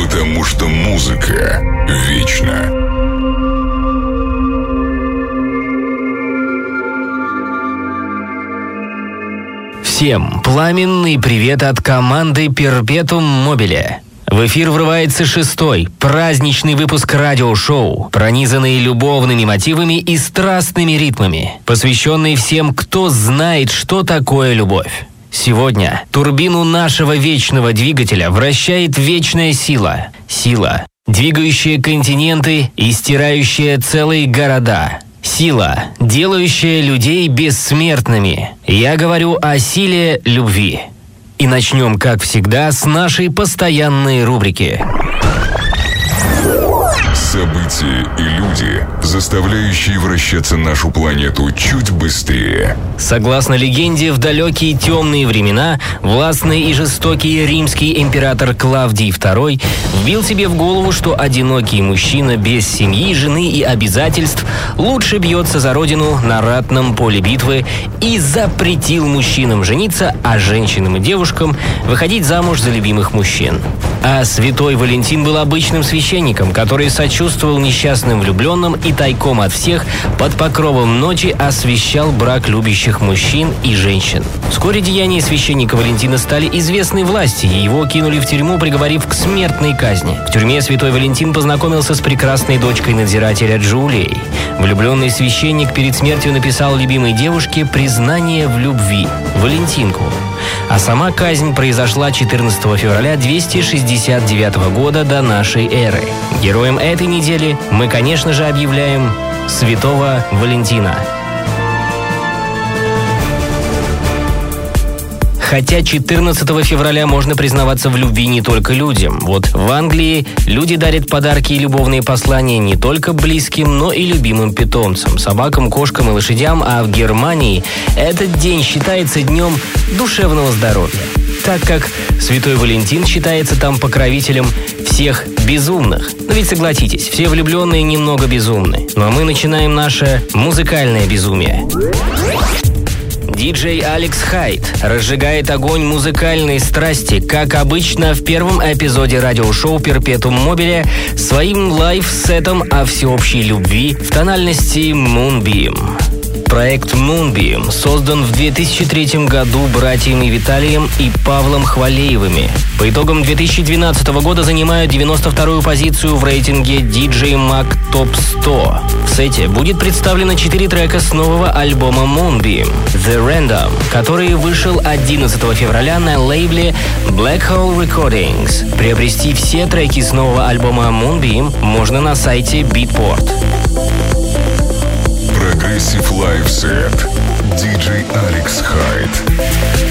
потому что музыка вечна. Всем пламенный привет от команды Перпетум Мобиле. В эфир врывается шестой, праздничный выпуск радиошоу, пронизанный любовными мотивами и страстными ритмами, посвященный всем, кто знает, что такое любовь. Сегодня турбину нашего вечного двигателя вращает вечная сила. Сила, двигающая континенты и стирающая целые города. Сила, делающая людей бессмертными. Я говорю о силе любви. И начнем, как всегда, с нашей постоянной рубрики. События и люди, заставляющие вращаться нашу планету чуть быстрее. Согласно легенде, в далекие темные времена властный и жестокий римский император Клавдий II вбил себе в голову, что одинокий мужчина без семьи, жены и обязательств лучше бьется за родину на ратном поле битвы и запретил мужчинам жениться, а женщинам и девушкам выходить замуж за любимых мужчин. А святой Валентин был обычным священником, который сочувствовал несчастным влюбленным и тайком от всех под покровом ночи освещал брак любящих мужчин и женщин. Вскоре деяния священника Валентина стали известны власти, и его кинули в тюрьму, приговорив к смертной казни. В тюрьме святой Валентин познакомился с прекрасной дочкой надзирателя Джулией. Влюбленный священник перед смертью написал любимой девушке признание в любви – Валентинку. А сама казнь произошла 14 февраля 269 года до нашей эры. Героем этой недели мы, конечно же, объявляем Святого Валентина. Хотя 14 февраля можно признаваться в любви не только людям. Вот в Англии люди дарят подарки и любовные послания не только близким, но и любимым питомцам, собакам, кошкам и лошадям, а в Германии этот день считается днем душевного здоровья так как Святой Валентин считается там покровителем всех безумных. Но ведь согласитесь, все влюбленные немного безумны. Ну а мы начинаем наше музыкальное безумие. Диджей Алекс Хайт разжигает огонь музыкальной страсти, как обычно в первом эпизоде радиошоу «Perpetuum Mobile» своим лайв-сетом о всеобщей любви в тональности Moonbeam. Проект Moonbeam создан в 2003 году братьями Виталием и Павлом Хвалеевыми. По итогам 2012 года занимают 92-ю позицию в рейтинге DJ Mag Top 100. В сете будет представлено 4 трека с нового альбома Moonbeam The Random, который вышел 11 февраля на лейбле Black Hole Recordings. Приобрести все треки с нового альбома Moonbeam можно на сайте Beatport. Progressive Live Set. DJ Alex Hyde.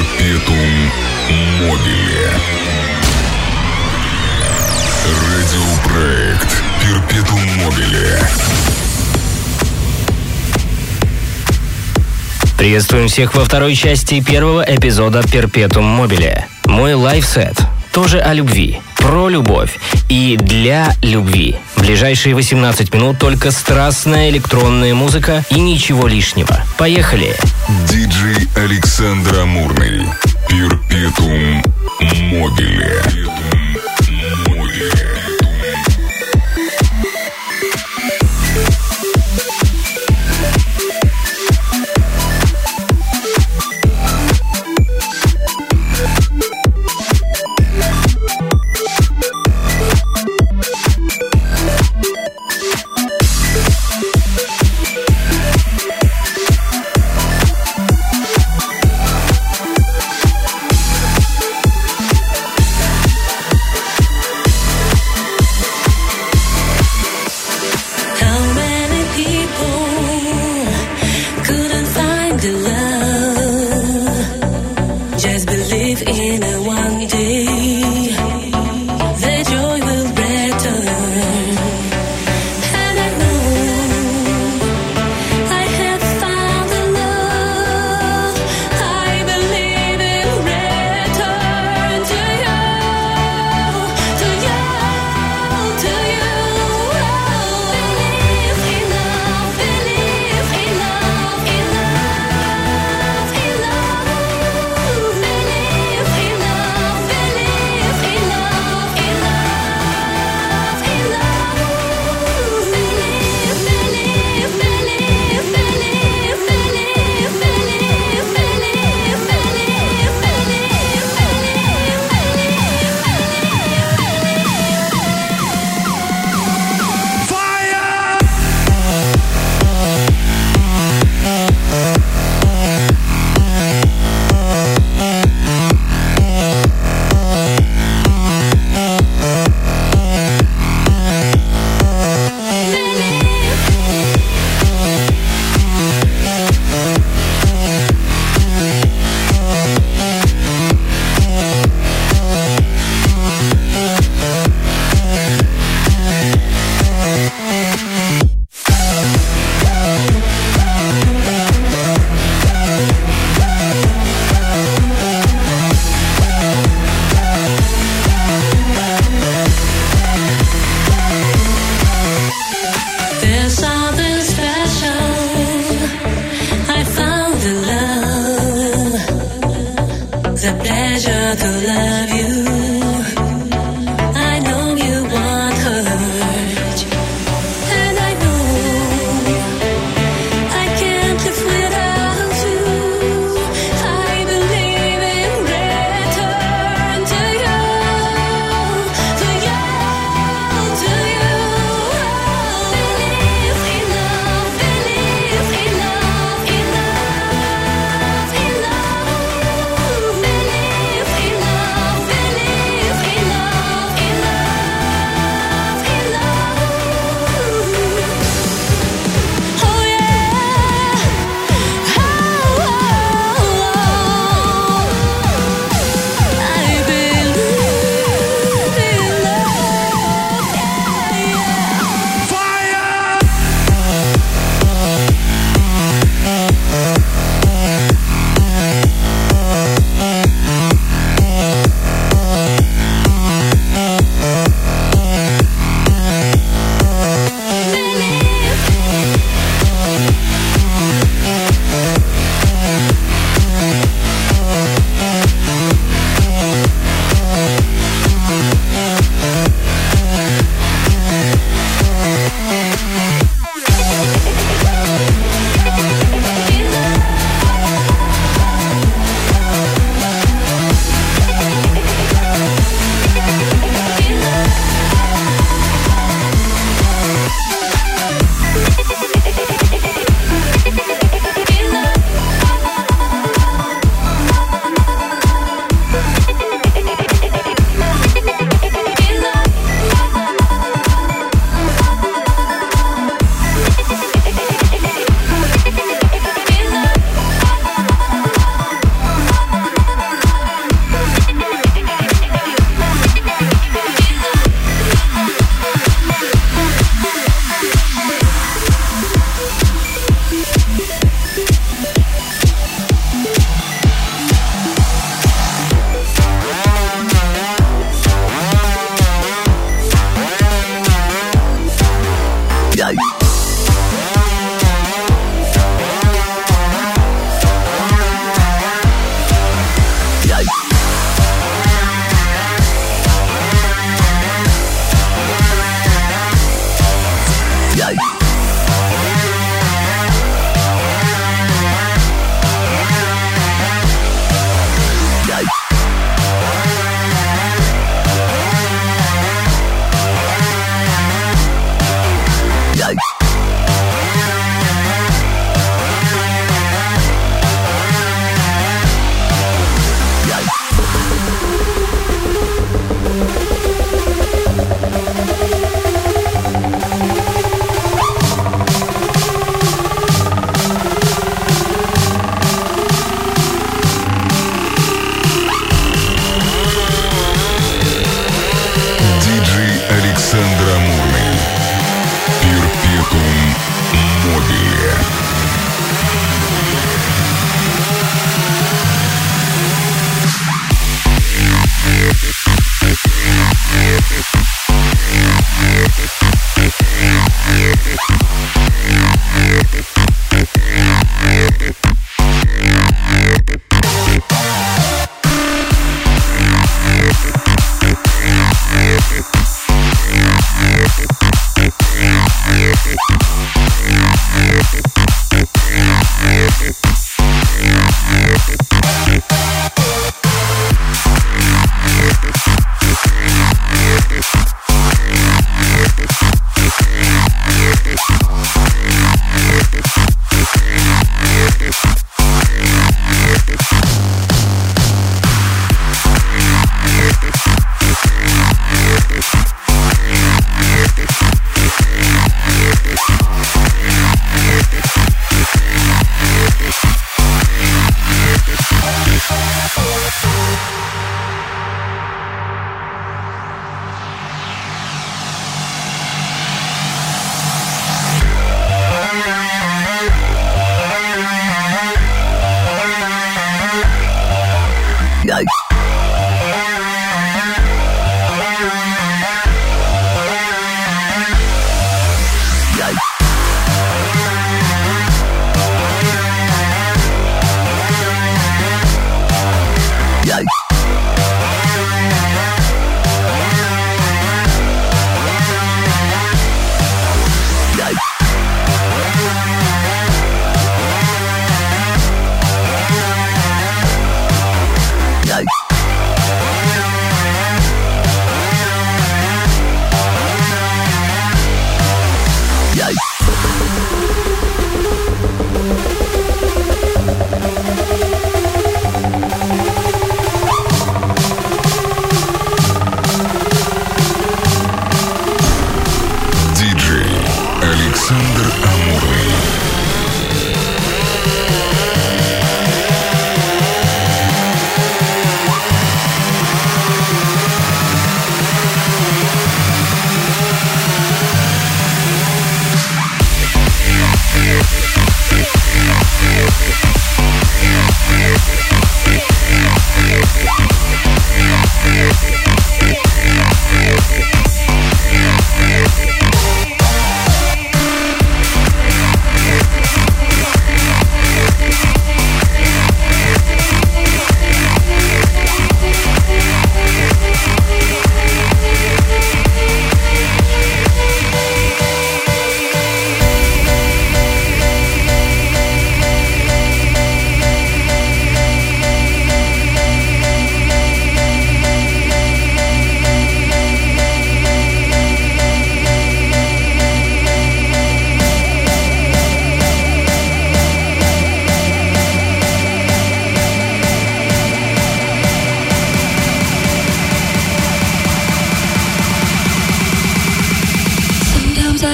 Перпетум мобили. Радиопроект Перпетум мобили. Приветствуем всех во второй части первого эпизода Перпетум мобили. Мой лайфсет тоже о любви про любовь и для любви. Ближайшие 18 минут только страстная электронная музыка и ничего лишнего. Поехали! Диджей Александр Амурный. Перпетум мобиле.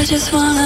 Just wanna.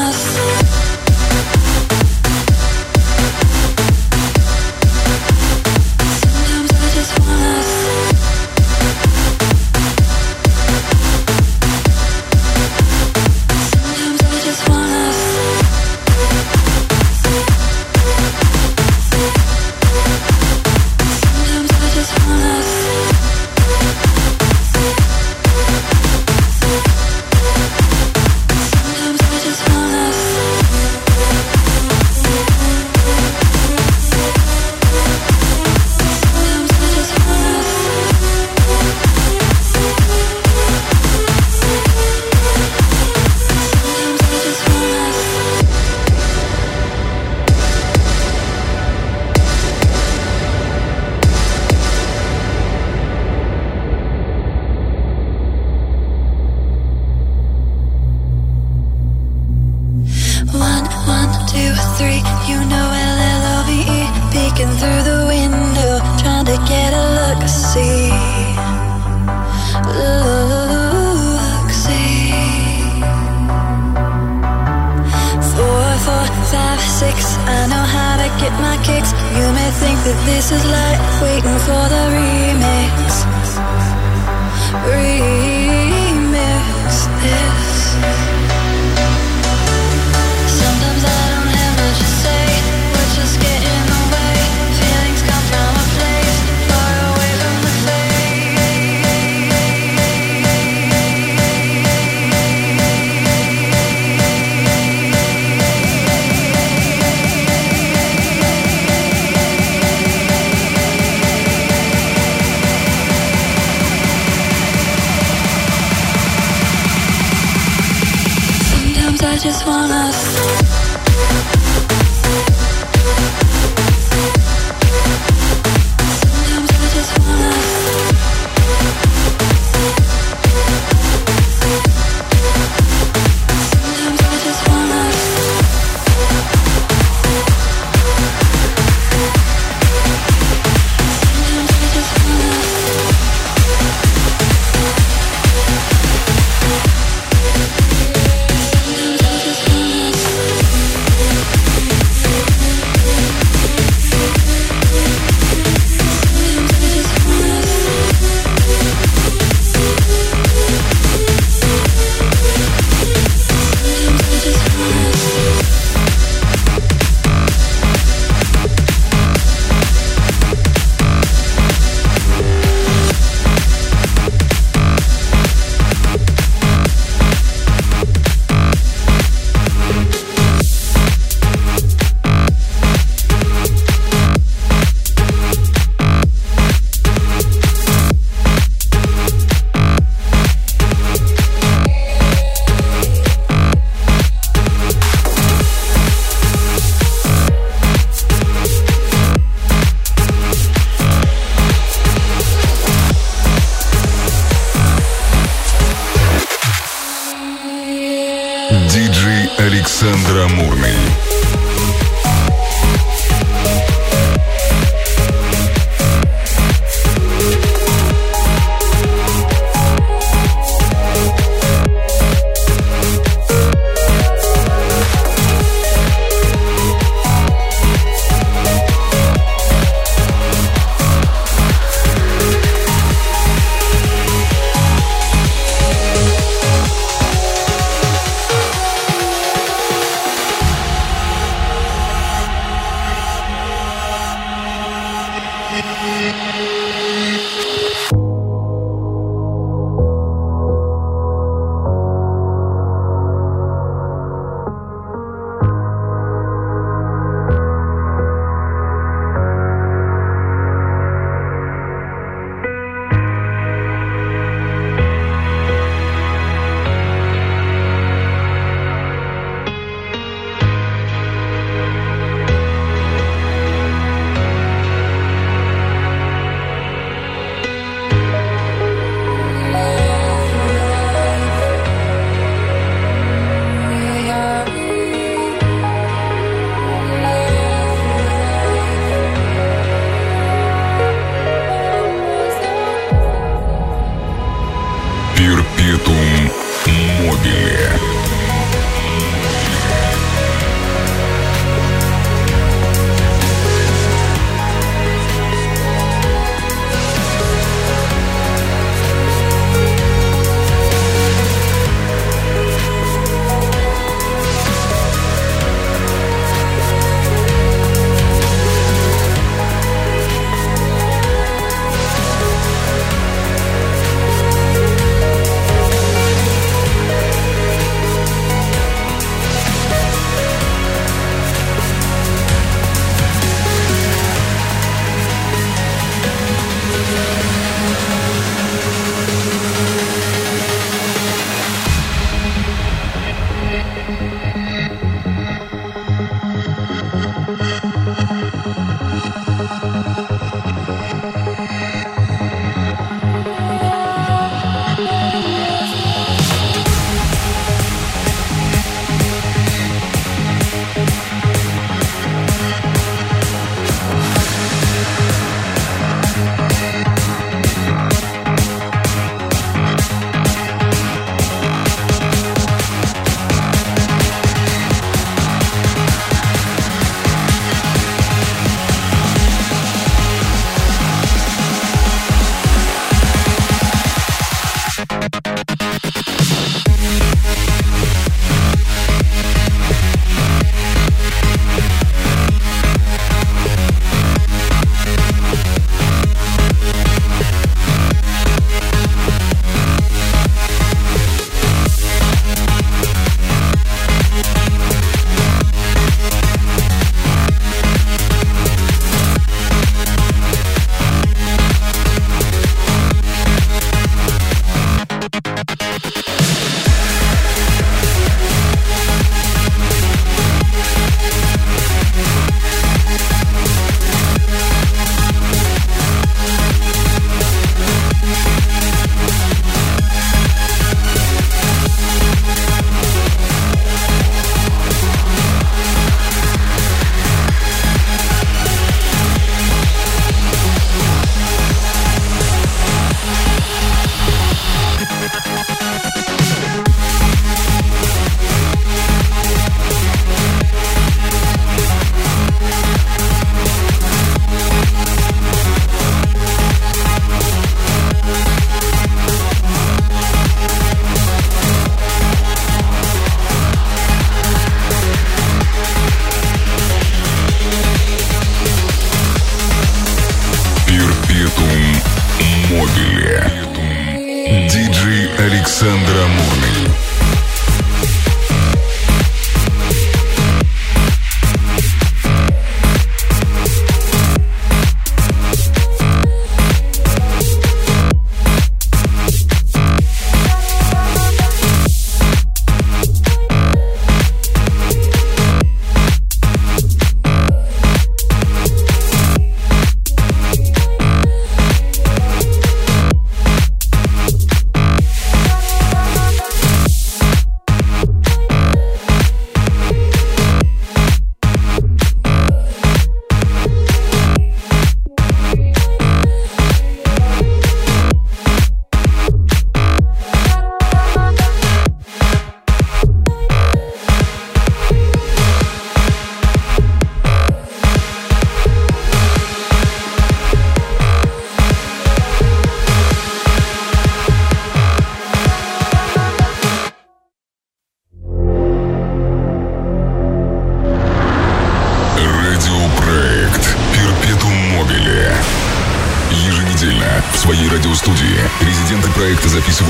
Диджей Александр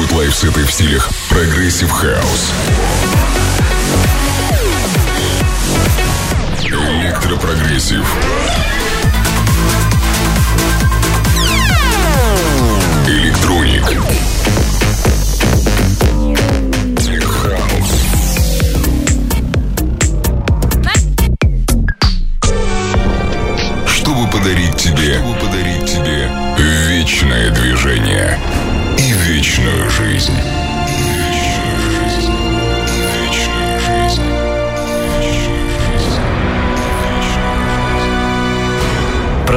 будут лайв-сеты в стилях progressive house. Electro progressive.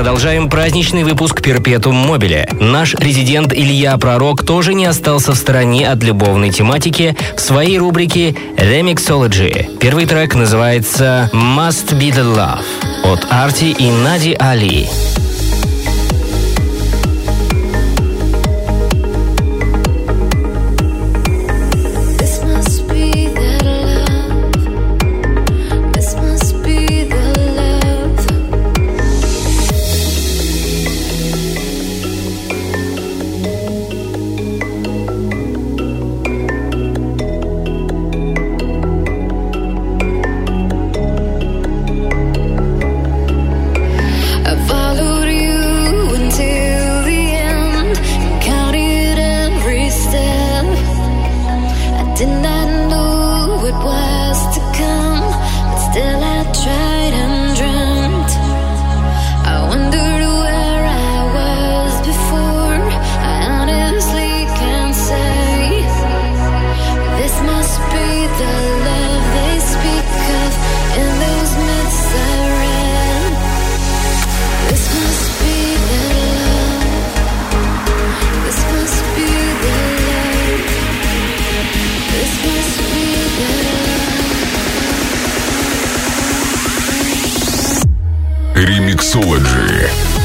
Продолжаем праздничный выпуск «Перпетум Мобиле». Наш резидент Илья Пророк тоже не остался в стороне от любовной тематики в своей рубрике «Remixology». Первый трек называется «Must Be The Love» от Арти и Нади Али. Mixology.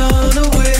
on the way.